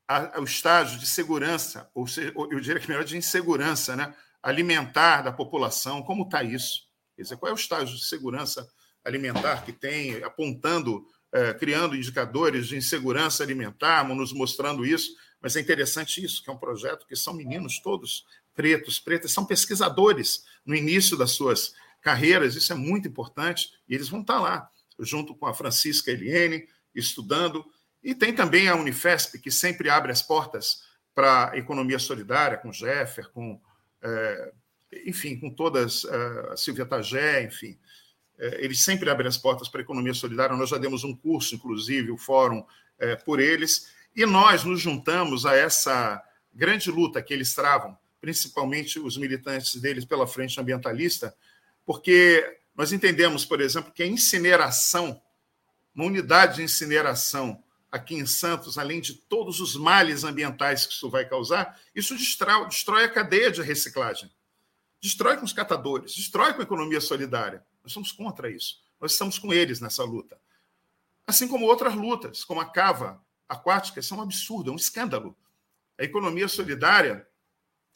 a, a, o estágio de segurança, ou seja, eu diria que melhor de insegurança, né? alimentar da população, como está isso? Quer dizer, qual é o estágio de segurança alimentar que tem, apontando, é, criando indicadores de insegurança alimentar, nos mostrando isso, mas é interessante isso, que é um projeto que são meninos todos pretos, pretas, são pesquisadores no início das suas carreiras, isso é muito importante, e eles vão estar lá, junto com a Francisca Eliene, estudando, e tem também a Unifesp, que sempre abre as portas para a economia solidária, com Jeffer, com, é, enfim, com todas, é, a Silvia Tagé, enfim, é, eles sempre abrem as portas para a economia solidária, nós já demos um curso, inclusive, o fórum, é, por eles, e nós nos juntamos a essa grande luta que eles travam principalmente os militantes deles pela frente ambientalista, porque nós entendemos, por exemplo, que a incineração, uma unidade de incineração aqui em Santos, além de todos os males ambientais que isso vai causar, isso destrói, destrói a cadeia de reciclagem. Destrói com os catadores, destrói com a economia solidária. Nós somos contra isso. Nós estamos com eles nessa luta. Assim como outras lutas, como a cava aquática, isso é um absurdo, é um escândalo. A economia solidária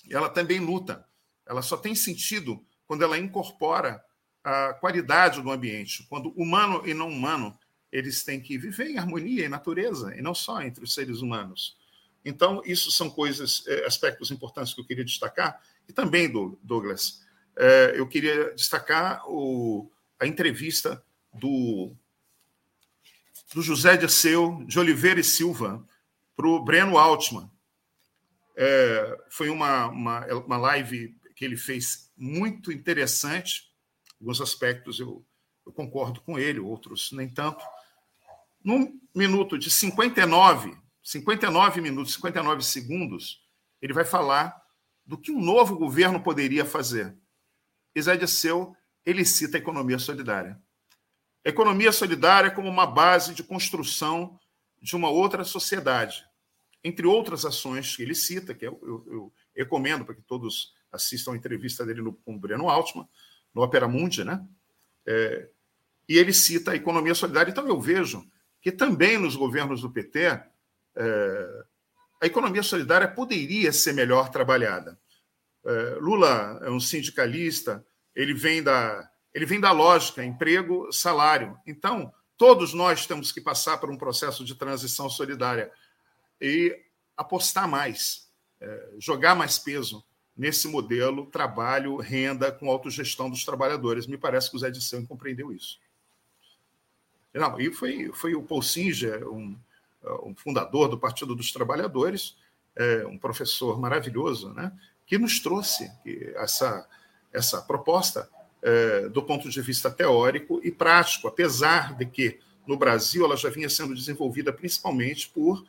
ela também luta. Ela só tem sentido quando ela incorpora a qualidade do ambiente, quando humano e não humano eles têm que viver em harmonia e natureza, e não só entre os seres humanos. Então, isso são coisas, é, aspectos importantes que eu queria destacar. E também, Douglas, é, eu queria destacar o, a entrevista do, do José de Seu, de Oliveira e Silva, para o Breno Altman, é, foi uma, uma, uma live que ele fez muito interessante. Alguns aspectos eu, eu concordo com ele, outros nem tanto. Num minuto de 59, 59 minutos, 59 segundos, ele vai falar do que um novo governo poderia fazer. Isé Disseu, ele cita a economia solidária. A economia solidária como uma base de construção de uma outra sociedade entre outras ações que ele cita, que eu, eu, eu recomendo para que todos assistam a entrevista dele no, com o Breno Altman, no Opera Mundi, né? É, e ele cita a economia solidária. Então, eu vejo que também nos governos do PT, é, a economia solidária poderia ser melhor trabalhada. É, Lula é um sindicalista, ele vem da, ele vem da lógica emprego, salário. Então, todos nós temos que passar por um processo de transição solidária e apostar mais, é, jogar mais peso nesse modelo trabalho, renda com autogestão dos trabalhadores. Me parece que o Zé Disseu compreendeu isso. Não, e foi, foi o Paul Singer, um, um fundador do Partido dos Trabalhadores, é, um professor maravilhoso, né, que nos trouxe essa, essa proposta é, do ponto de vista teórico e prático, apesar de que no Brasil ela já vinha sendo desenvolvida principalmente por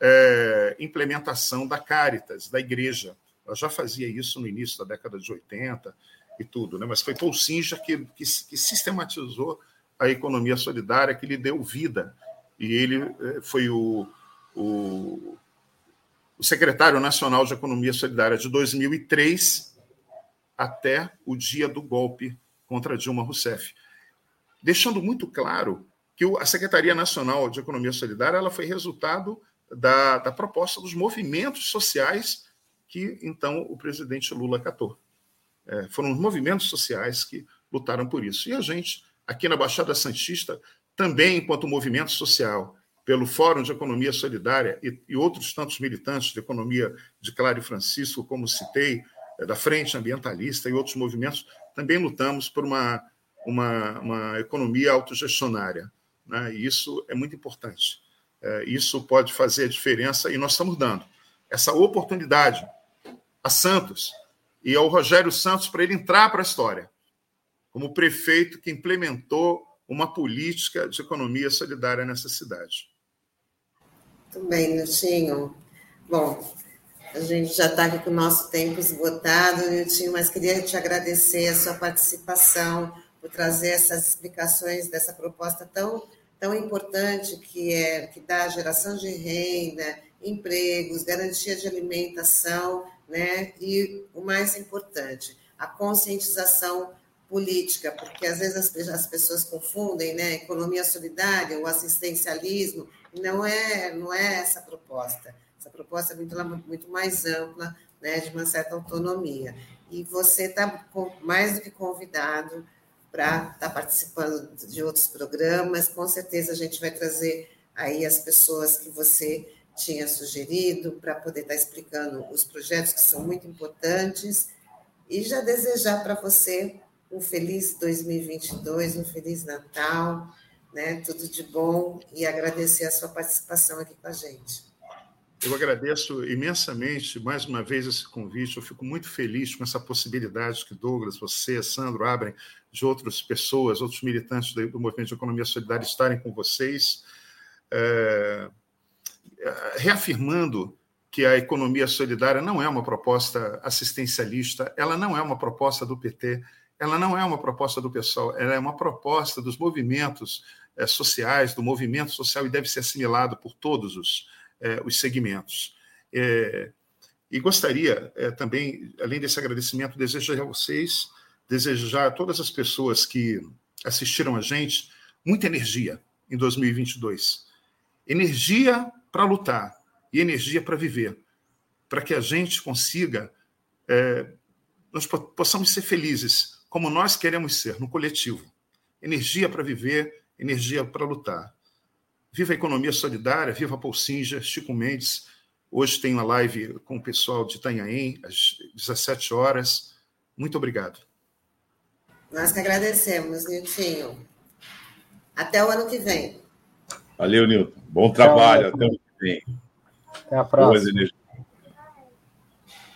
é, implementação da Caritas, da igreja. Ela já fazia isso no início da década de 80 e tudo, né? mas foi Paul Singer que, que, que sistematizou a economia solidária, que lhe deu vida. E ele é, foi o, o, o secretário nacional de Economia Solidária de 2003 até o dia do golpe contra Dilma Rousseff. deixando muito claro que a Secretaria Nacional de Economia Solidária ela foi resultado da, da proposta dos movimentos sociais que então o presidente Lula acatou. É, foram os movimentos sociais que lutaram por isso. E a gente, aqui na Baixada Santista, também, enquanto movimento social, pelo Fórum de Economia Solidária e, e outros tantos militantes de economia de e Francisco, como citei, é, da Frente Ambientalista e outros movimentos, também lutamos por uma, uma, uma economia autogestionária. Né? E isso é muito importante. É, isso pode fazer a diferença e nós estamos dando essa oportunidade a Santos e ao Rogério Santos para ele entrar para a história como prefeito que implementou uma política de economia solidária nessa cidade. Muito bem, Niltinho. Bom, a gente já está aqui com o nosso tempo esgotado, Niltinho, mas queria te agradecer a sua participação, por trazer essas explicações dessa proposta tão, tão importante que é que dá geração de renda, empregos, garantia de alimentação né? E o mais importante, a conscientização política, porque às vezes as, as pessoas confundem, né? Economia solidária, o assistencialismo, não é, não é essa a proposta. Essa proposta é muito, muito mais ampla, né? De uma certa autonomia. E você está mais do que convidado para estar tá participando de outros programas. Com certeza a gente vai trazer aí as pessoas que você tinha sugerido para poder estar tá explicando os projetos que são muito importantes e já desejar para você um feliz 2022, um feliz Natal, né? Tudo de bom e agradecer a sua participação aqui com a gente. Eu agradeço imensamente mais uma vez esse convite. Eu fico muito feliz com essa possibilidade que Douglas, você, Sandro abrem de outras pessoas, outros militantes do movimento de economia solidária estarem com vocês. É reafirmando que a economia solidária não é uma proposta assistencialista, ela não é uma proposta do PT, ela não é uma proposta do PSOL, ela é uma proposta dos movimentos é, sociais, do movimento social e deve ser assimilado por todos os, é, os segmentos. É, e gostaria também, além desse agradecimento, desejar a vocês, desejar a todas as pessoas que assistiram a gente muita energia em 2022. Energia para lutar e energia para viver, para que a gente consiga, nós possamos ser felizes como nós queremos ser, no coletivo. Energia para viver, energia para lutar. Viva a economia solidária, viva a Paulsinja, Chico Mendes. Hoje tem uma live com o pessoal de Itanhaém, às 17 horas. Muito obrigado. Nós que agradecemos, Niltinho. Até o ano que vem. Valeu, Nilton. Bom trabalho. Tchau, Até o ano que vem. Até a próxima.